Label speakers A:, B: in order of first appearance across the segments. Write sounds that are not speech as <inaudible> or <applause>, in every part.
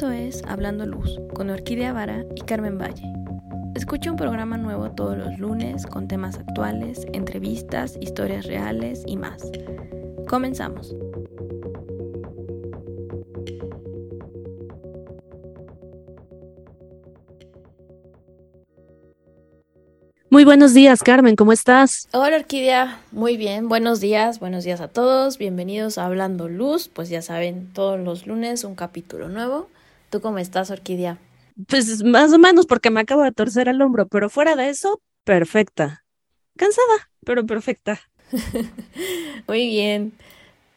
A: Esto es Hablando Luz con Orquídea Vara y Carmen Valle. Escucha un programa nuevo todos los lunes con temas actuales, entrevistas, historias reales y más. Comenzamos.
B: Muy buenos días, Carmen, ¿cómo estás?
A: Hola, Orquídea. Muy bien, buenos días, buenos días a todos. Bienvenidos a Hablando Luz. Pues ya saben, todos los lunes un capítulo nuevo. ¿Tú cómo estás, Orquídea?
B: Pues más o menos porque me acabo de torcer el hombro, pero fuera de eso, perfecta. Cansada, pero perfecta. <laughs>
A: Muy bien.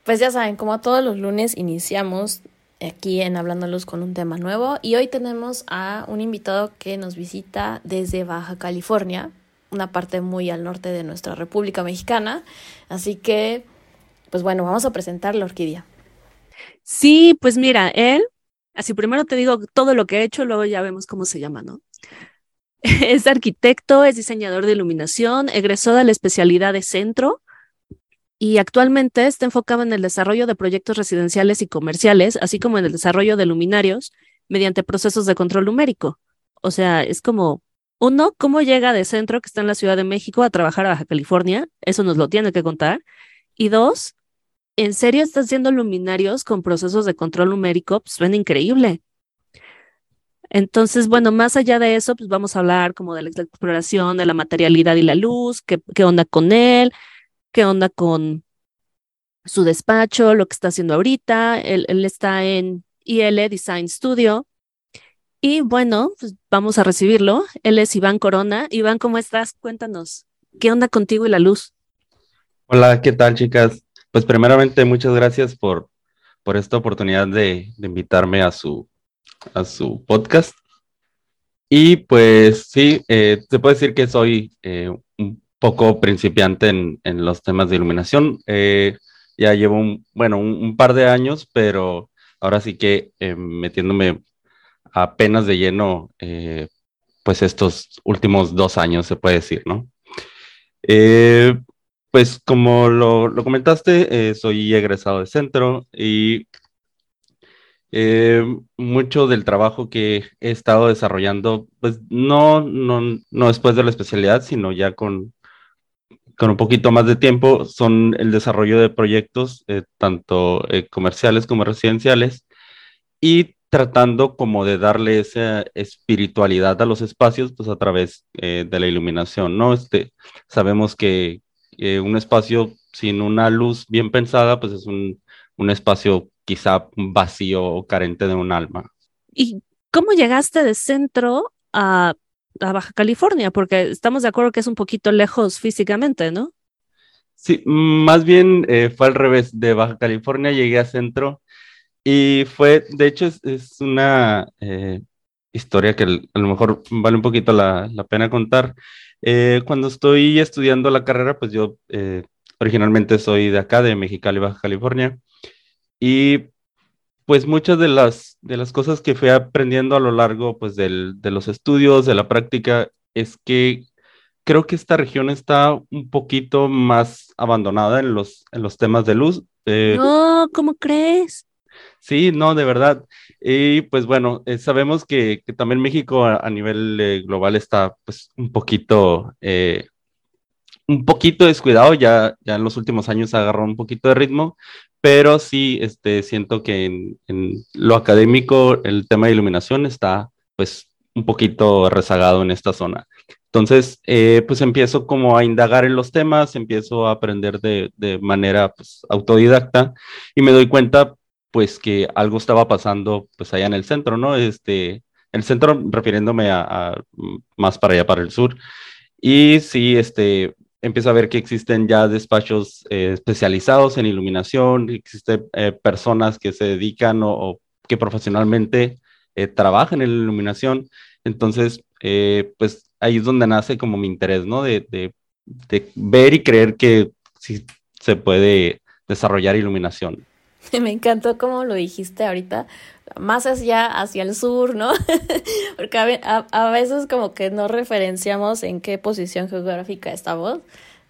A: Pues ya saben, como todos los lunes iniciamos aquí en Hablando Luz con un tema nuevo y hoy tenemos a un invitado que nos visita desde Baja California una parte muy al norte de nuestra República Mexicana. Así que, pues bueno, vamos a presentar la orquídea.
B: Sí, pues mira, él, así primero te digo todo lo que he hecho, luego ya vemos cómo se llama, ¿no? <laughs> Es arquitecto, es diseñador de iluminación, egresó de la especialidad de centro y actualmente está enfocado en el desarrollo de proyectos residenciales y comerciales, así como en el desarrollo de luminarios mediante procesos de control numérico. O sea, es como uno, ¿cómo llega de centro, que está en la Ciudad de México, a trabajar a Baja California? Eso nos lo tiene que contar. Y dos, ¿en serio están haciendo luminarios con procesos de control numérico? Pues suena increíble. Entonces, bueno, más allá de eso, pues vamos a hablar como de la exploración de la materialidad y la luz, qué, qué onda con él, qué onda con su despacho, lo que está haciendo ahorita. Él, él está en IL Design Studio, y bueno, pues vamos a recibirlo. Él es Iván Corona. Iván, ¿cómo estás? Cuéntanos, ¿qué onda contigo y la luz?
C: Hola, ¿qué tal, chicas? Pues primeramente, muchas gracias por, por esta oportunidad de, invitarme a su, a su podcast. Y pues sí, eh, se puede decir que soy eh, un poco principiante en, en, los temas de iluminación. Eh, ya llevo un, bueno, un, par de años, pero ahora sí que metiéndome apenas de lleno, eh, pues estos últimos dos años, se puede decir, ¿no? Eh, pues como lo, comentaste, eh, soy egresado de centro y mucho del trabajo que he estado desarrollando, pues no, no, no después de la especialidad, sino ya con, con un poquito más de tiempo, son el desarrollo de proyectos, tanto comerciales como residenciales, y tratando como de darle esa espiritualidad a los espacios, pues a través eh, de la iluminación, ¿no? Este, sabemos que un espacio sin una luz bien pensada, pues es un, un espacio quizá vacío o carente de un alma.
B: ¿Y cómo llegaste de centro a, a, Baja California? Porque estamos de acuerdo que es un poquito lejos físicamente, ¿no?
C: Sí, más bien eh, fue al revés. De Baja California llegué a centro y fue, de hecho, es, una eh, historia que a lo mejor vale un poquito la, pena contar. Eh, cuando estoy estudiando la carrera, pues yo eh, originalmente soy de acá, de Mexicali, Baja California. Y pues muchas de las, de las cosas que fui aprendiendo a lo largo pues, del, de los estudios, de la práctica, es que creo que esta región está un poquito más abandonada en los, en los temas de luz.
B: no, ¿cómo crees?
C: Sí, no, de verdad. Y pues bueno, eh, sabemos que, también México a, nivel eh, global está pues un poquito, eh, un poquito descuidado, ya, ya en los últimos años agarró un poquito de ritmo, pero sí este, siento que en, en lo académico el tema de iluminación está pues un poquito rezagado en esta zona. Entonces, pues empiezo como a indagar en los temas, empiezo a aprender de, de manera pues, autodidacta y me doy cuenta pues que algo estaba pasando pues allá en el centro, ¿no? Este, el centro refiriéndome a, más para allá, para el sur. Y sí, este, empiezo a ver que existen ya despachos eh, especializados en iluminación, existen eh, personas que se dedican o, que profesionalmente eh, trabajan en la iluminación. Entonces, pues ahí es donde nace como mi interés, ¿no? De, de, de ver y creer que sí se puede desarrollar iluminación. <laughs>
A: Me encantó como lo dijiste ahorita, más hacia, hacia el sur, ¿no? <laughs> Porque a, veces como que no referenciamos en qué posición geográfica estamos.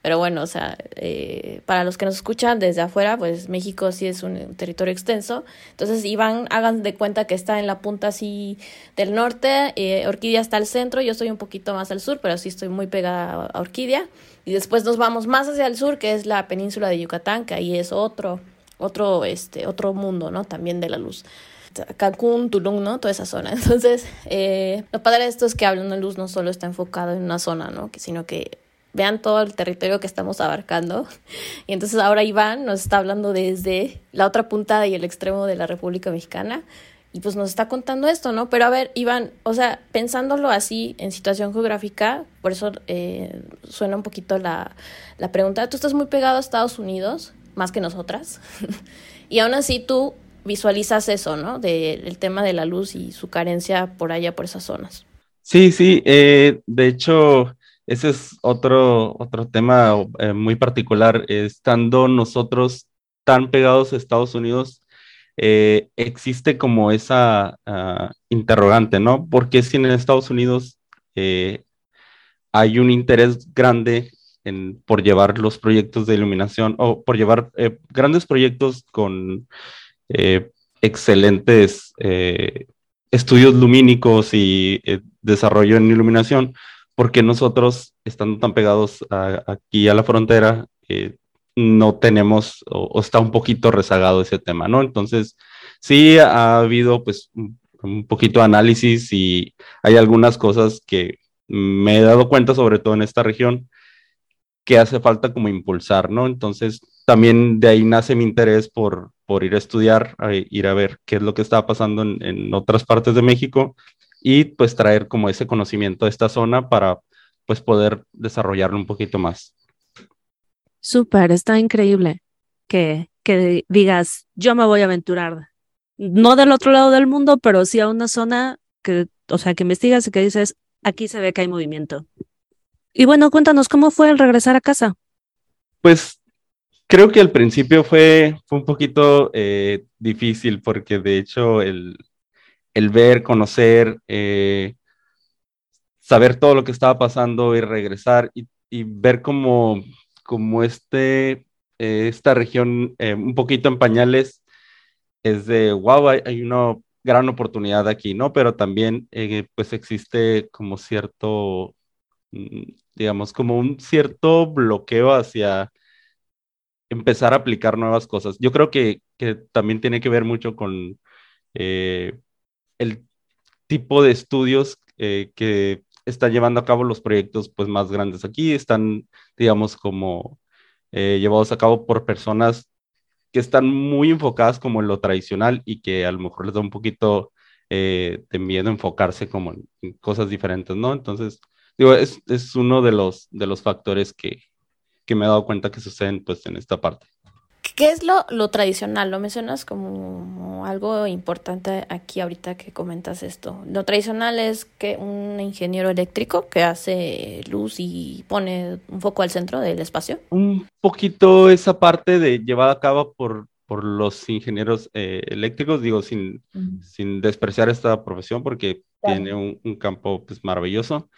A: Pero bueno, o sea, eh, para los que nos escuchan desde afuera, pues México sí es un territorio extenso. Entonces, Iván, hagan de cuenta que está en la punta así del norte, eh, Orquídea está al centro, yo estoy un poquito más al sur, pero sí estoy muy pegada a Orquídea. Y después nos vamos más hacia el sur, que es la península de Yucatán, que ahí es otro, otro, este, otro mundo, ¿no? También de la luz. Cancún, Tulum, ¿no? Toda esa zona. <laughs> Entonces, eh, lo padre de esto es que Hablando de Luz no solo está enfocado en una zona, ¿no? Sino que vean todo el territorio que estamos abarcando. <laughs> Y entonces ahora Iván nos está hablando desde la otra punta y el extremo de la República Mexicana. Y pues nos está contando esto, ¿no? Pero a ver, Iván, o sea, pensándolo así en situación geográfica, por eso eh, suena un poquito la, la pregunta. Tú estás muy pegado a Estados Unidos, más que nosotras. <laughs> y aún así tú visualizas eso, ¿no? Del tema de la luz y su carencia por allá, por esas zonas.
C: Sí, sí, eh, de hecho, ese es otro, otro tema eh, muy particular. Estando nosotros tan pegados a Estados Unidos, eh, existe como esa uh, interrogante, ¿no? Porque si en Estados Unidos hay un interés grande en, por llevar los proyectos de iluminación o por llevar grandes proyectos con eh, excelentes eh, estudios lumínicos y eh, desarrollo en iluminación, porque nosotros, estando tan pegados aquí a la frontera, no tenemos o, está un poquito rezagado ese tema, ¿no? Entonces, sí ha habido pues un, un poquito de análisis y hay algunas cosas que me he dado cuenta, sobre todo en esta región, que hace falta como impulsar, ¿no? Entonces, también de ahí nace mi interés por, por ir a estudiar, ir a ver qué es lo que está pasando en, otras partes de México y pues traer como ese conocimiento de esta zona para pues poder desarrollarlo un poquito más.
B: Súper, está increíble que, que digas, yo me voy a aventurar, no del otro lado del mundo, pero sí a una zona que, o sea, que investigas y que dices, aquí se ve que hay movimiento. Y bueno, cuéntanos, ¿cómo fue el regresar a casa?
C: Pues creo que al principio fue, un poquito eh, difícil porque de hecho el, ver, conocer, eh, saber todo lo que estaba pasando y regresar y, ver como, como este, eh, esta región un poquito en pañales es de, wow, hay, una gran oportunidad aquí, ¿no? Pero también pues existe como cierto, mm, digamos, como un cierto bloqueo hacia empezar a aplicar nuevas cosas. Yo creo que, también tiene que ver mucho con eh, el tipo de estudios eh, que están llevando a cabo los proyectos pues, más grandes aquí. Están, digamos, como eh, llevados a cabo por personas que están muy enfocadas como en lo tradicional y que a lo mejor les da un poquito de miedo enfocarse como en, cosas diferentes, ¿no? Entonces, digo, es, es uno de los, de los factores que, que me he dado cuenta que suceden pues en esta parte.
A: ¿Qué es lo, lo tradicional? Lo mencionas como algo importante aquí ahorita que comentas esto. Lo tradicional es que un ingeniero eléctrico que hace luz y pone un foco al centro del espacio.
C: Un poquito esa parte de llevada a cabo por, por los ingenieros eh, eléctricos, digo, sin, sin despreciar esta profesión porque tiene un, un, campo pues maravilloso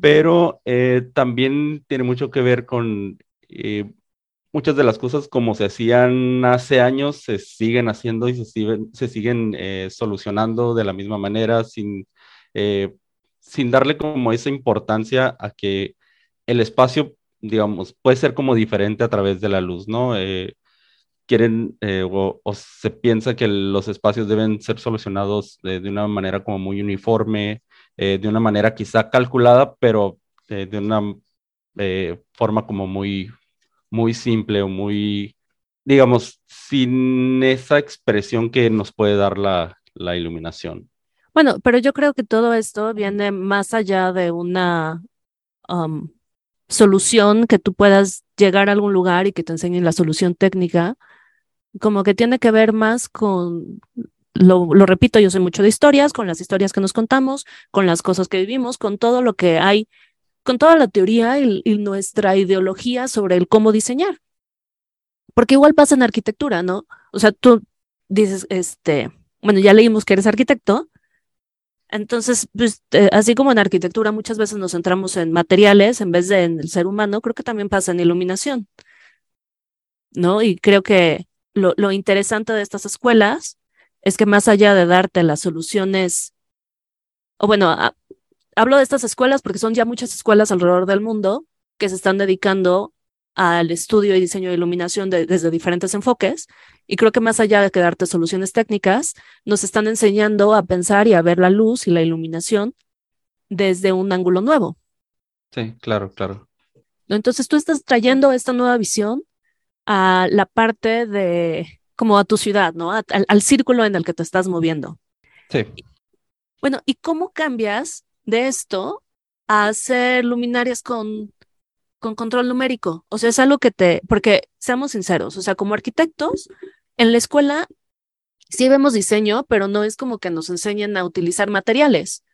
C: pero eh, también tiene mucho que ver con eh, muchas de las cosas como se hacían hace años, se siguen haciendo y se siguen, se siguen eh, solucionando de la misma manera, sin, sin darle como esa importancia a que el espacio, digamos, puede ser como diferente a través de la luz, ¿no? quieren o, se piensa que los espacios deben ser solucionados de, de una manera como muy uniforme, eh, de una manera quizá calculada, pero eh, de una eh, forma como muy, muy simple o muy, digamos, sin esa expresión que nos puede dar la, la iluminación.
B: Bueno, pero yo creo que todo esto viene más allá de una um, solución que tú puedas llegar a algún lugar y que te enseñen la solución técnica, como que tiene que ver más con lo, repito, yo sé mucho de historias, con las historias que nos contamos, con las cosas que vivimos, con todo lo que hay, con toda la teoría y, nuestra ideología sobre el cómo diseñar. Porque igual pasa en arquitectura, ¿no? O sea, tú dices, este, bueno, ya leímos que eres arquitecto, Entonces, pues, eh, así como en arquitectura muchas veces nos centramos en materiales en vez de en el ser humano, creo que también pasa en iluminación, ¿no? Y creo que lo, lo interesante de estas escuelas es que más allá de darte las soluciones, o bueno, hablo de estas escuelas porque son ya muchas escuelas alrededor del mundo que se están dedicando al estudio y diseño de iluminación desde diferentes enfoques. Y creo que más allá de que darte soluciones técnicas, nos están enseñando a pensar y a ver la luz y la iluminación desde un ángulo nuevo.
C: Sí, claro, claro.
B: Entonces tú estás trayendo esta nueva visión a la parte de, como a tu ciudad, ¿no? al, al círculo en el que te estás moviendo.
C: Sí.
B: Bueno, ¿y cómo cambias de esto a hacer luminarias con con control numérico. O sea, es algo que te, porque seamos sinceros, o sea, como arquitectos, en la escuela sí vemos diseño, pero no es como que nos enseñen a utilizar materiales.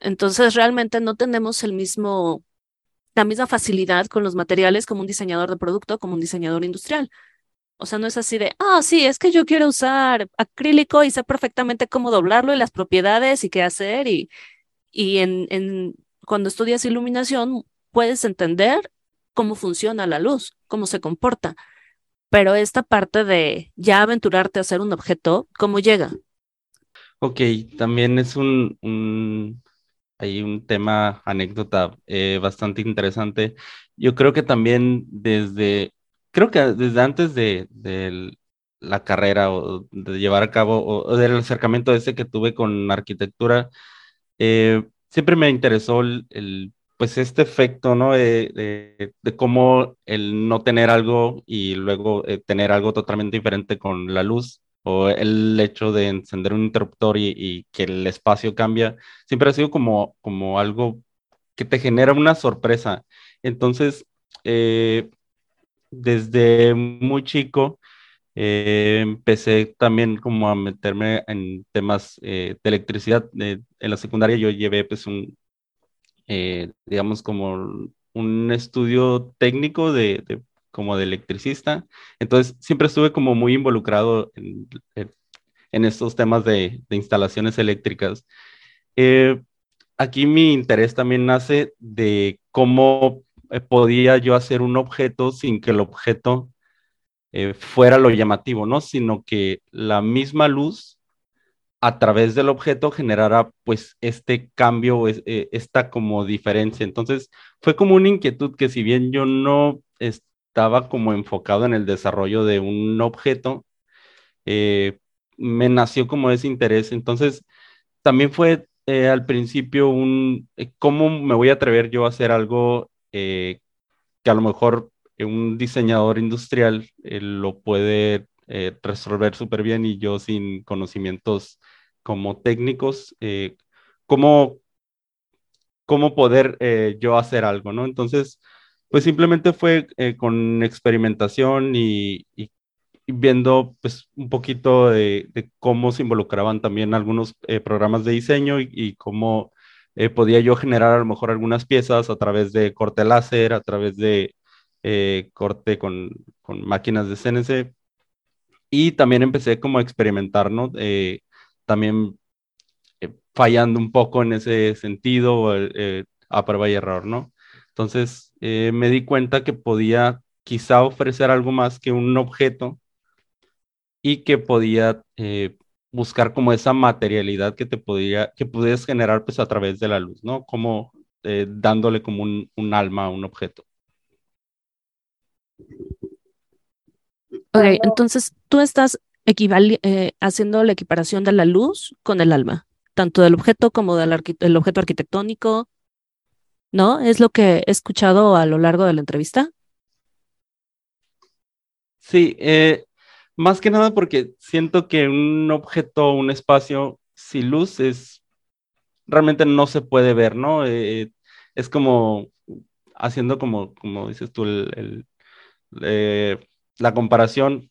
B: Entonces, realmente no tenemos el mismo, la misma facilidad con los materiales como un diseñador de producto, como un diseñador industrial. O sea, no es así de, ah, sí, es que yo quiero usar acrílico y sé perfectamente cómo doblarlo y las propiedades y qué hacer. Y, y en, en, cuando estudias iluminación, puedes entender cómo funciona la luz, cómo se comporta. Pero esta parte de ya aventurarte a hacer un objeto, ¿cómo llega?
C: Ok, también es un, hay un tema, anécdota eh, bastante interesante. Yo creo que también desde, creo que desde antes de, la carrera o de llevar a cabo o, del acercamiento ese que tuve con arquitectura, eh, siempre me interesó el pues este efecto, ¿no? De, cómo el no tener algo y luego eh, tener algo totalmente diferente con la luz o el hecho de encender un interruptor y, que el espacio cambia, siempre ha sido como, como algo que te genera una sorpresa. Entonces, eh, desde muy chico, eh, empecé también como a meterme en temas de electricidad. en la secundaria yo llevé pues un, eh, digamos, como un estudio técnico de, como de electricista. Entonces, siempre estuve como muy involucrado en, en estos temas de, de instalaciones eléctricas. Eh, aquí mi interés también nace de cómo eh, podía yo hacer un objeto sin que el objeto fuera lo llamativo, ¿no? Sino que la misma luz a través del objeto generara pues este cambio, eh, esta como diferencia. Entonces fue como una inquietud que si bien yo no estaba como enfocado en el desarrollo de un objeto, eh, me nació como ese interés. Entonces también fue eh, al principio un, ¿cómo me voy a atrever yo a hacer algo que a lo mejor un diseñador industrial lo puede resolver súper bien y yo sin conocimientos como técnicos, eh, cómo, cómo poder eh, yo hacer algo, ¿no? Entonces, pues simplemente fue eh, con experimentación y, viendo pues un poquito de, cómo se involucraban también algunos programas de diseño y, cómo podía yo generar a lo mejor algunas piezas a través de corte láser, a través de corte con, con, máquinas de CNC. Y también empecé como a experimentar, ¿no? también eh, fallando un poco en ese sentido, eh, a prueba y error, ¿no? Entonces eh, me di cuenta que podía quizá ofrecer algo más que un objeto y que podía buscar como esa materialidad que te podía, que pudieras generar pues a través de la luz, ¿no? Como dándole como un, un, alma a un objeto.
B: Ok, entonces tú estás eh, haciendo la equiparación de la luz con el alma, tanto del objeto como del objeto arquitectónico, ¿no? Es lo que he escuchado a lo largo de la entrevista.
C: Sí, eh, más que nada porque siento que un objeto, un espacio sin luz es realmente no se puede ver, ¿no? Eh, es como haciendo como, como dices tú, la comparación,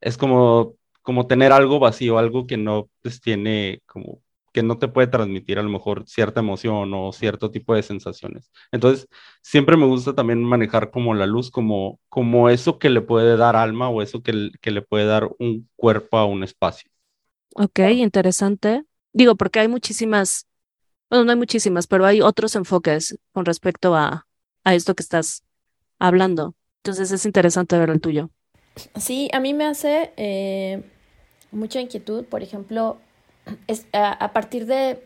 C: es como como tener algo vacío, algo que no pues, tiene como que no te puede transmitir a lo mejor cierta emoción o cierto tipo de sensaciones. Entonces, siempre me gusta también manejar como la luz, como, como eso que le puede dar alma o eso que, que le puede dar un cuerpo a un espacio.
B: Ok, interesante. Digo, porque hay muchísimas Bueno, no hay muchísimas, pero hay otros enfoques con respecto a, a esto que estás hablando. Entonces es interesante ver el tuyo.
A: Sí, a mí me hace eh, mucha inquietud, por ejemplo, es, a, partir de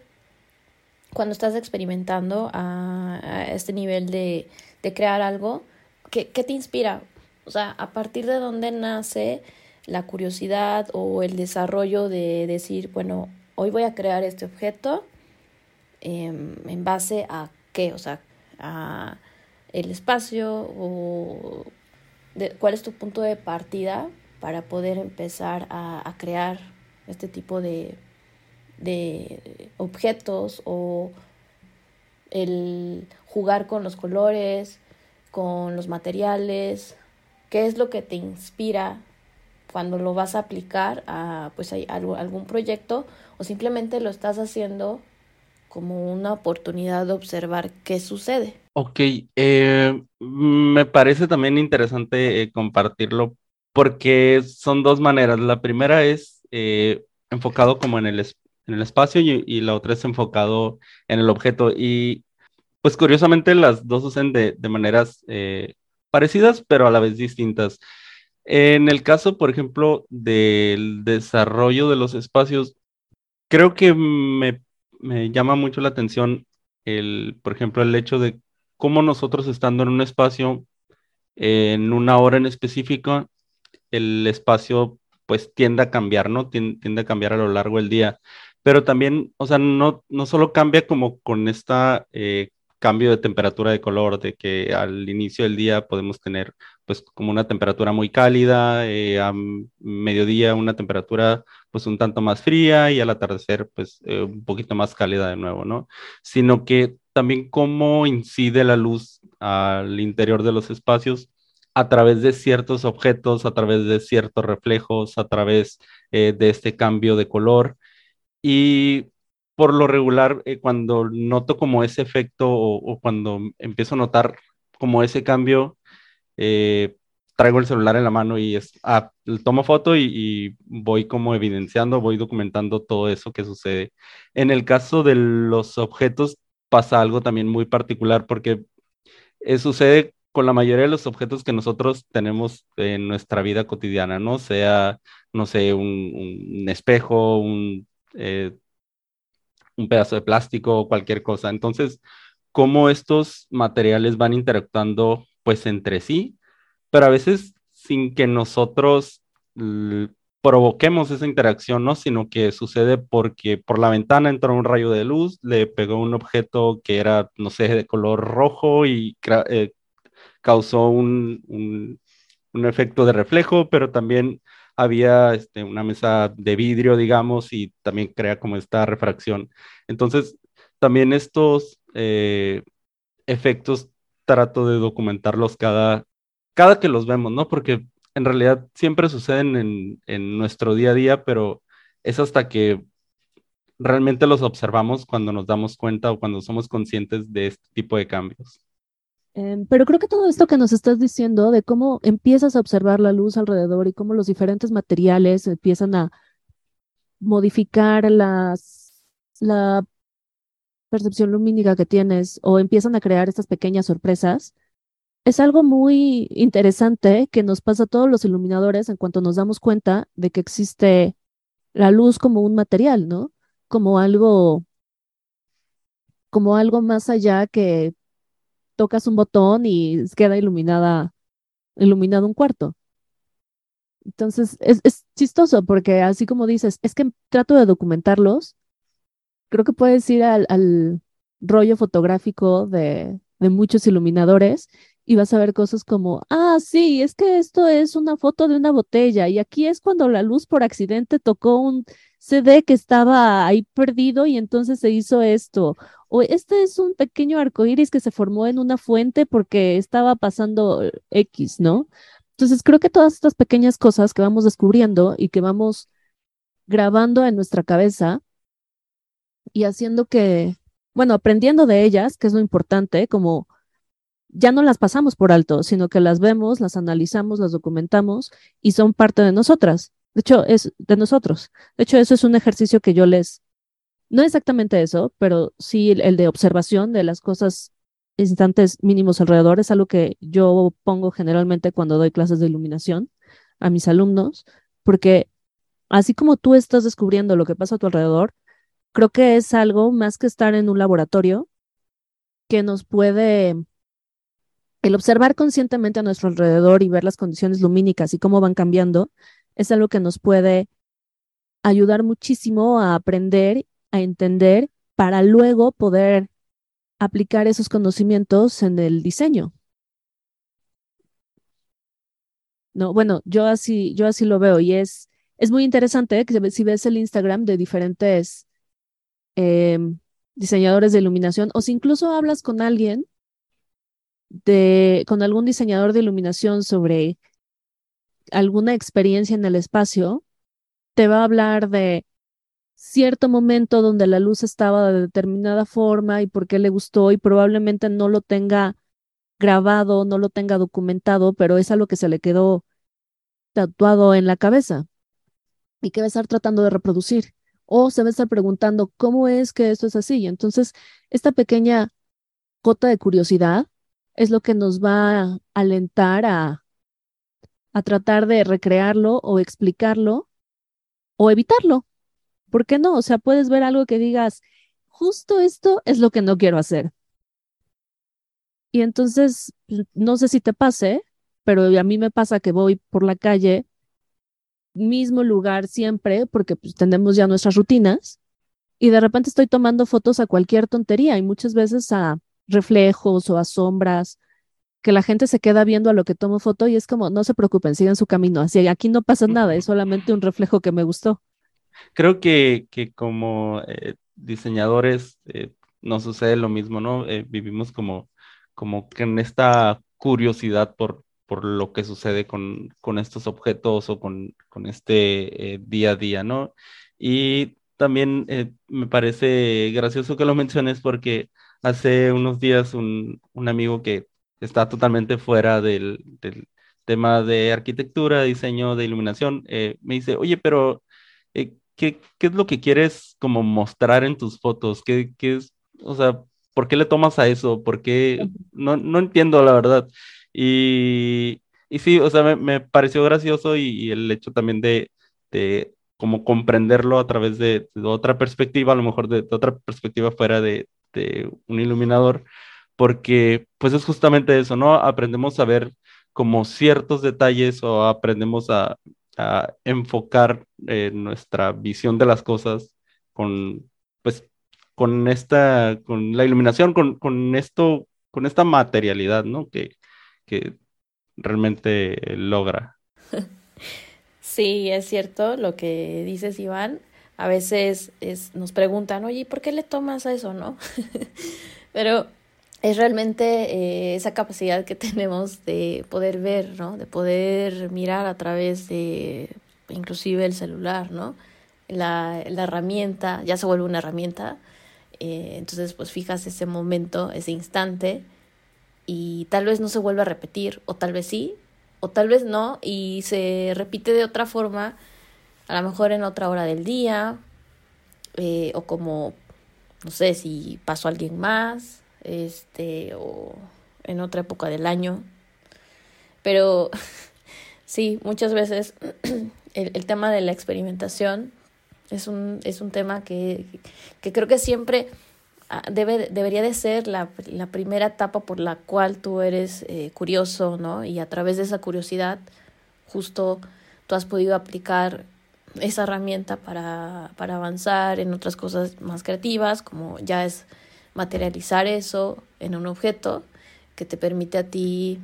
A: cuando estás experimentando a, este nivel de, de crear algo, ¿qué, ¿qué, te inspira? O sea, a partir de dónde nace la curiosidad o el desarrollo de decir, bueno, hoy voy a crear este objeto em, en base a qué, o sea, a el espacio o cuál es tu punto de partida para poder empezar a, crear este tipo de, de objetos o el jugar con los colores, con los materiales, qué es lo que te inspira cuando lo vas a aplicar a pues algún proyecto o simplemente lo estás haciendo como una oportunidad de observar qué sucede.
C: Ok, eh, me parece también interesante eh, compartirlo porque son dos maneras. La primera es eh, enfocado como en el, en el espacio y, la otra es enfocado en el objeto. Y pues curiosamente las dos usan de, de maneras parecidas, pero a la vez distintas. En el caso, por ejemplo, del desarrollo de los espacios, creo que me me llama mucho la atención el, por ejemplo, el hecho de cómo nosotros estando en un espacio, en una hora en específico, el espacio pues tiende a cambiar, ¿no? Tiende, a cambiar a lo largo del día. Pero también, o sea, no, no solo cambia como con esta eh, cambio de temperatura de color, de que al inicio del día podemos tener pues como una temperatura muy cálida, eh, a mediodía una temperatura pues un tanto más fría y al atardecer pues eh, un poquito más cálida de nuevo, ¿no? Sino que también cómo incide la luz al interior de los espacios a través de ciertos objetos, a través de ciertos reflejos, a través eh, de este cambio de color. Y por lo regular, eh, cuando noto como ese efecto o, cuando empiezo a notar como ese cambio, eh, traigo el celular en la mano y es, ah, tomo foto y, voy como evidenciando, voy documentando todo eso que sucede. En el caso de los objetos pasa algo también muy particular porque eh, sucede con la mayoría de los objetos que nosotros tenemos en nuestra vida cotidiana, ¿no? Sea, no sé, un, espejo, un un pedazo de plástico o cualquier cosa. Entonces, cómo estos materiales van interactuando pues entre sí, pero a veces sin que nosotros provoquemos esa interacción, ¿no? Sino que sucede porque por la ventana entró un rayo de luz, le pegó un objeto que era, no sé, de color rojo y eh, causó un, un efecto de reflejo, pero también había este, una mesa de vidrio, digamos, y también crea como esta refracción. Entonces, también estos eh, efectos trato de documentarlos cada, cada que los vemos, ¿no? Porque en realidad siempre suceden en, en nuestro día a día, pero es hasta que realmente los observamos cuando nos damos cuenta o cuando somos conscientes de este tipo de cambios.
B: Em, pero creo que todo esto que nos estás diciendo de cómo empiezas a observar la luz alrededor y cómo los diferentes materiales empiezan a modificar la percepción lumínica que tienes o empiezan a crear estas pequeñas sorpresas, es algo muy interesante que nos pasa a todos los iluminadores en cuanto nos damos cuenta de que existe la luz como un material, ¿no? Como algo, como algo más allá que tocas un botón y queda iluminada, iluminado un cuarto. Entonces, es, es chistoso porque así como dices, es que trato de documentarlos. Creo que puedes ir al, al rollo fotográfico de, de muchos iluminadores y vas a ver cosas como, ah, sí, es que esto es una foto de una botella y aquí es cuando la luz por accidente tocó un CD que estaba ahí perdido y entonces se hizo esto. O este es un pequeño arcoíris que se formó en una fuente porque estaba pasando X, ¿no? Entonces creo que todas estas pequeñas cosas que vamos descubriendo y que vamos grabando en nuestra cabeza y haciendo que, bueno, aprendiendo de ellas, que es lo importante, como ya no las pasamos por alto, sino que las vemos, las analizamos, las documentamos y son parte de nosotras. De hecho, es de nosotros. De hecho, eso es un ejercicio que yo les, No exactamente eso, pero sí el, de observación de las cosas instantes mínimos alrededor es algo que yo pongo generalmente cuando doy clases de iluminación a mis alumnos, porque así como tú estás descubriendo lo que pasa a tu alrededor, creo que es algo más que estar en un laboratorio que nos puede el observar conscientemente a nuestro alrededor y ver las condiciones lumínicas y cómo van cambiando es algo que nos puede ayudar muchísimo a aprender, a entender, para luego poder aplicar esos conocimientos en el diseño. No, bueno, yo así, yo así lo veo y es, es muy interesante que si ves el Instagram de diferentes em, diseñadores de iluminación o si incluso hablas con alguien de, con algún diseñador de iluminación sobre alguna experiencia en el espacio, te va a hablar de cierto momento donde la luz estaba de determinada forma y por qué le gustó y probablemente no lo tenga grabado, no lo tenga documentado, pero es algo que se le quedó tatuado en la cabeza y que va a estar tratando de reproducir. O se va a estar preguntando, ¿cómo es que esto es así? Y entonces, esta pequeña cota de curiosidad es lo que nos va a alentar a, a tratar de recrearlo o explicarlo o evitarlo. ¿Por qué no? O sea, puedes ver algo que digas, justo esto es lo que no quiero hacer. Y entonces, no sé si te pase, pero a mí me pasa que voy por la calle, mismo lugar siempre, porque pues, tenemos ya nuestras rutinas, y de repente estoy tomando fotos a cualquier tontería y muchas veces a reflejos o a sombras, que la gente se queda viendo a lo que tomo foto y es como, no se preocupen, sigan su camino, así aquí no pasa nada, es solamente un reflejo que me gustó.
C: Creo que, que como eh, diseñadores eh, nos sucede lo mismo, ¿no? Eh, vivimos como, como que en esta curiosidad por, por lo que sucede con, con estos objetos o con, con este día a día, ¿no? Y también me parece gracioso que lo menciones porque hace unos días un, un amigo que está totalmente fuera del, del, tema de arquitectura, diseño, de iluminación, eh, me dice, oye, pero eh, ¿qué, ¿qué, es lo que quieres como mostrar en tus fotos? ¿Qué, qué es, o sea, ¿por qué le tomas a eso? ¿Por qué? No, no entiendo, la verdad. Y, y sí, o sea, me, me pareció gracioso y, el hecho también de, de como comprenderlo a través de, de, otra perspectiva, a lo mejor de, de otra perspectiva fuera de, de un iluminador, porque pues es justamente eso, ¿no? Aprendemos a ver como ciertos detalles o aprendemos a, enfocar eh, nuestra visión de las cosas con, pues, con esta, con la iluminación, con, con esto, con esta materialidad, ¿no? Que, que realmente logra. <laughs>
A: Sí, es cierto lo que dices, Iván. A veces es, nos preguntan, oye, ¿por qué le tomas a eso, no? <laughs> Pero es realmente eh, esa capacidad que tenemos de poder ver, ¿no? De poder mirar a través de inclusive el celular, ¿no? La, la herramienta, ya se vuelve una herramienta, eh, entonces pues fijas ese momento, ese instante, y tal vez no se vuelva a repetir, o tal vez sí, o tal vez no, y se repite de otra forma, a lo mejor en otra hora del día, eh, o como, no sé, si pasó alguien más, este, o en otra época del año. Pero <laughs> sí, muchas veces <clears throat> el, el, tema de la experimentación es un, es un tema que, que creo que siempre ah, debe, debería de ser la, la, primera etapa por la cual tú eres eh, curioso, ¿no? Y a través de esa curiosidad, justo tú has podido aplicar esa herramienta para, para avanzar en otras cosas más creativas, como ya es materializar eso en un objeto que te permite a ti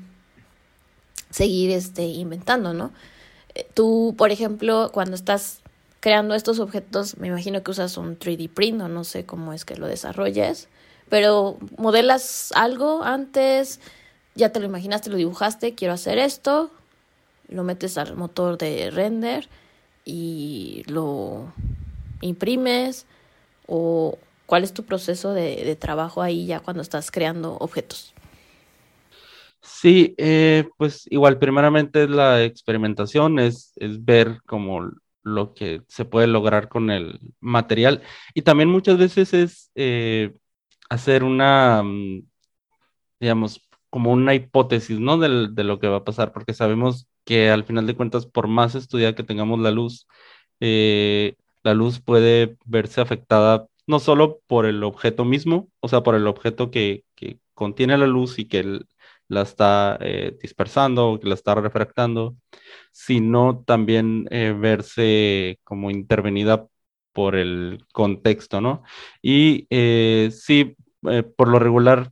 A: seguir este, inventando, ¿no? Eh, tú, por ejemplo, cuando estás creando estos objetos, me imagino que usas un 3D print o no sé cómo es que lo desarrolles, pero modelas algo antes, ya te lo imaginaste, lo dibujaste, quiero hacer esto, lo metes al motor de render y lo imprimes o ¿Cuál es tu proceso de, trabajo ahí ya cuando estás creando objetos?
C: Sí, eh, pues igual, primeramente es la experimentación, es, es ver como lo que se puede lograr con el material. Y también muchas veces es eh, hacer una, mm, digamos, como una hipótesis, ¿no? De, de, lo que va a pasar, porque sabemos que al final de cuentas, por más estudiada que tengamos la luz, eh, la luz puede verse afectada no solo por el objeto mismo, o sea, por el objeto que, que contiene la luz y que la está eh, dispersando, que la está refractando, sino también eh, verse como intervenida por el contexto, ¿no? Y sí, por lo regular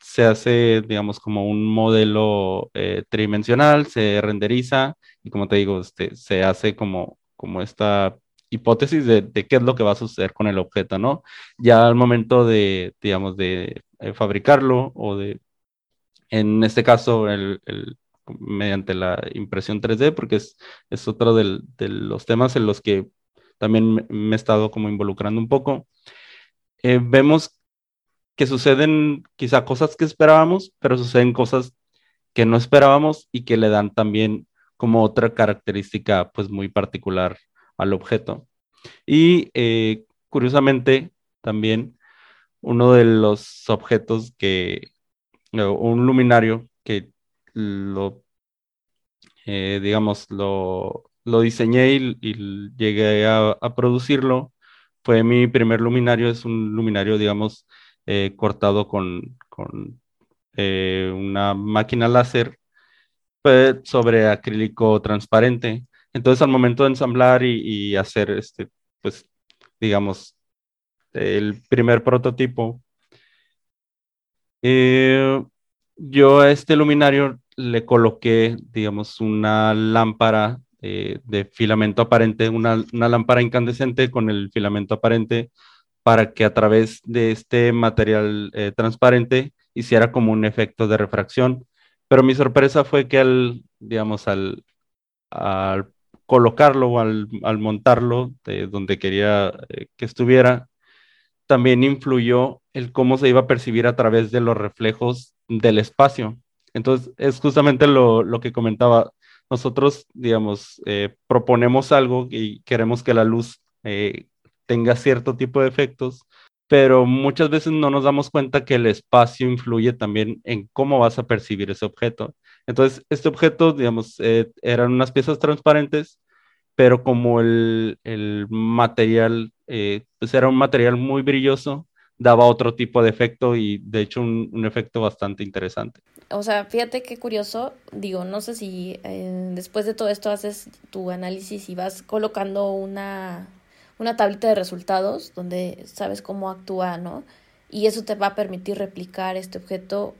C: se hace, digamos, como un modelo tridimensional, se renderiza y como te digo, este, se hace como, como esta hipótesis de, de, qué es lo que va a suceder con el objeto, ¿no? Ya al momento de, digamos, de fabricarlo o de en este caso el, mediante la impresión 3D, porque es, es otro de los temas en los que también me, he estado como involucrando un poco. Eh, vemos que suceden quizá cosas que esperábamos, pero suceden cosas que no esperábamos y que le dan también como otra característica pues muy particular al objeto. Y eh, curiosamente también uno de los objetos que, un luminario que lo, eh, digamos, lo, lo diseñé y, llegué a, producirlo. Fue mi primer luminario, es un luminario, digamos, eh, cortado con, con eh, una máquina láser pues, sobre acrílico transparente. Entonces, al momento de ensamblar y, hacer este, pues, digamos, el primer prototipo, eh, yo a este luminario le coloqué, digamos, una lámpara de filamento aparente, una, lámpara incandescente con el filamento aparente para que a través de este material eh, transparente hiciera como un efecto de refracción. Pero mi sorpresa fue que al, digamos, al, al colocarlo o al, al montarlo de donde quería que estuviera, también influyó el cómo se iba a percibir a través de los reflejos del espacio. Entonces, es justamente lo, que comentaba. Nosotros, digamos, eh, proponemos algo y queremos que la luz eh, tenga cierto tipo de efectos, pero muchas veces no nos damos cuenta que el espacio influye también en cómo vas a percibir ese objeto. Entonces, este objeto, digamos, eh, eran unas piezas transparentes, pero como el, el material eh, pues era un material muy brilloso, daba otro tipo de efecto y de hecho un, efecto bastante interesante.
A: O sea, fíjate qué curioso, digo, no sé si eh, después de todo esto haces tu análisis y vas colocando una, una tablita de resultados donde sabes cómo actúa, ¿no? Y eso te va a permitir replicar este objeto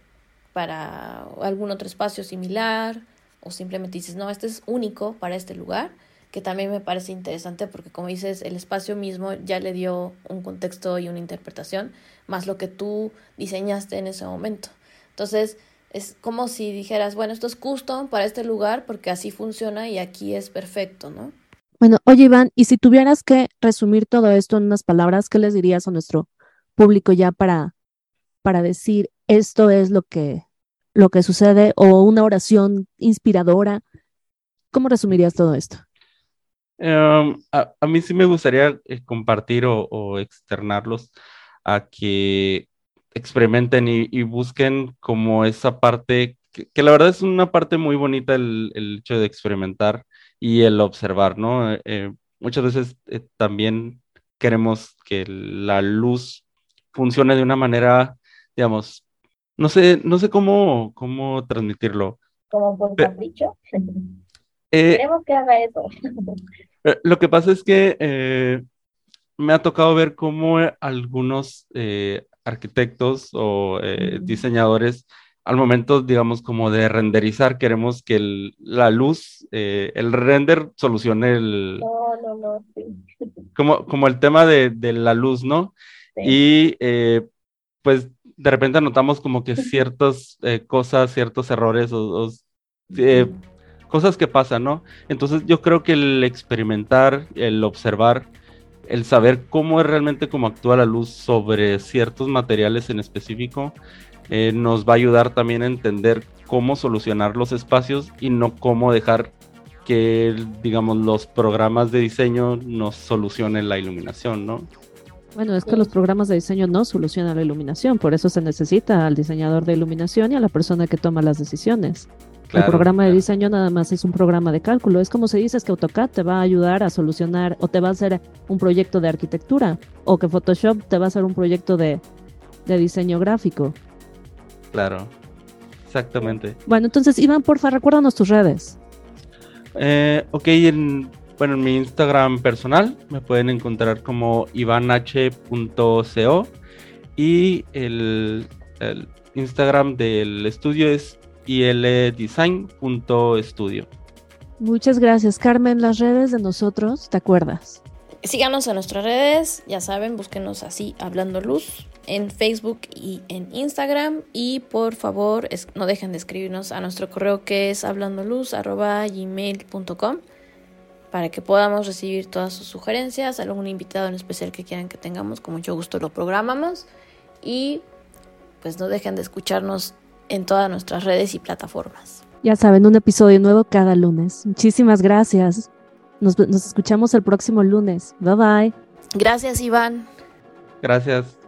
A: para algún otro espacio similar o simplemente dices, no, este es único para este lugar que también me parece interesante porque como dices, el espacio mismo ya le dio un contexto y una interpretación, más lo que tú diseñaste en ese momento. Entonces, es como si dijeras, bueno, esto es custom para este lugar porque así funciona y aquí es perfecto, ¿no?
B: Bueno, oye Iván, y si tuvieras que resumir todo esto en unas palabras, ¿qué les dirías a nuestro público ya para, para decir esto es lo que, lo que sucede o una oración inspiradora? ¿Cómo resumirías todo esto?
C: Em, a, mí sí me gustaría eh, compartir o, externarlos a que experimenten y, busquen como esa parte, que, la verdad es una parte muy bonita el, hecho de experimentar y el observar, ¿no? Eh, eh, muchas veces también queremos que la luz funcione de una manera, digamos, no sé, no sé cómo, cómo transmitirlo.
D: Como por capricho. <laughs> Queremos que haga eso. <laughs>
C: Eh, lo que pasa es que eh, me ha tocado ver cómo algunos eh, arquitectos o diseñadores al momento, digamos, como de renderizar, queremos que la luz, el render solucione el...
D: No, no, no,
C: Como, como el tema de, la luz, ¿no? Y pues de repente notamos como que ciertas cosas, ciertos errores o, cosas que pasan, ¿no? Entonces yo creo que el experimentar, el observar, el saber cómo es realmente cómo actúa la luz sobre ciertos materiales en específico, eh, nos va a ayudar también a entender cómo solucionar los espacios y no cómo dejar que, digamos, los programas de diseño nos solucionen la iluminación, ¿no?
B: Bueno, es que los programas de diseño no solucionan la iluminación, por eso se necesita al diseñador de iluminación y a la persona que toma las decisiones. el programa de diseño nada más es un programa de cálculo. Es como se dice es que AutoCAD te va a ayudar a solucionar o te va a hacer un proyecto de arquitectura o que Photoshop te va a hacer un proyecto de, de diseño gráfico.
C: Claro, exactamente.
B: Bueno, entonces Iván, porfa, recuérdanos tus redes.
C: Eh, ok, en bueno, en mi Instagram personal me pueden encontrar como ivanh.co y el, Instagram del estudio es ildesign.studio.
B: Muchas gracias, Carmen. Las redes de nosotros, ¿te acuerdas?
A: Síganos en nuestras redes, ya saben, búsquenos así, Hablando Luz, en Facebook y en Instagram. Y por favor, no dejen de escribirnos a nuestro correo que es hablandoluz.gmail.com para que podamos recibir todas sus sugerencias, algún invitado en especial que quieran que tengamos, con mucho gusto lo programamos y pues no dejen de escucharnos en todas nuestras redes y plataformas.
B: Ya saben, un episodio nuevo cada lunes. Muchísimas gracias. Nos, nos escuchamos el próximo lunes. Bye bye.
A: Gracias, Iván.
C: Gracias.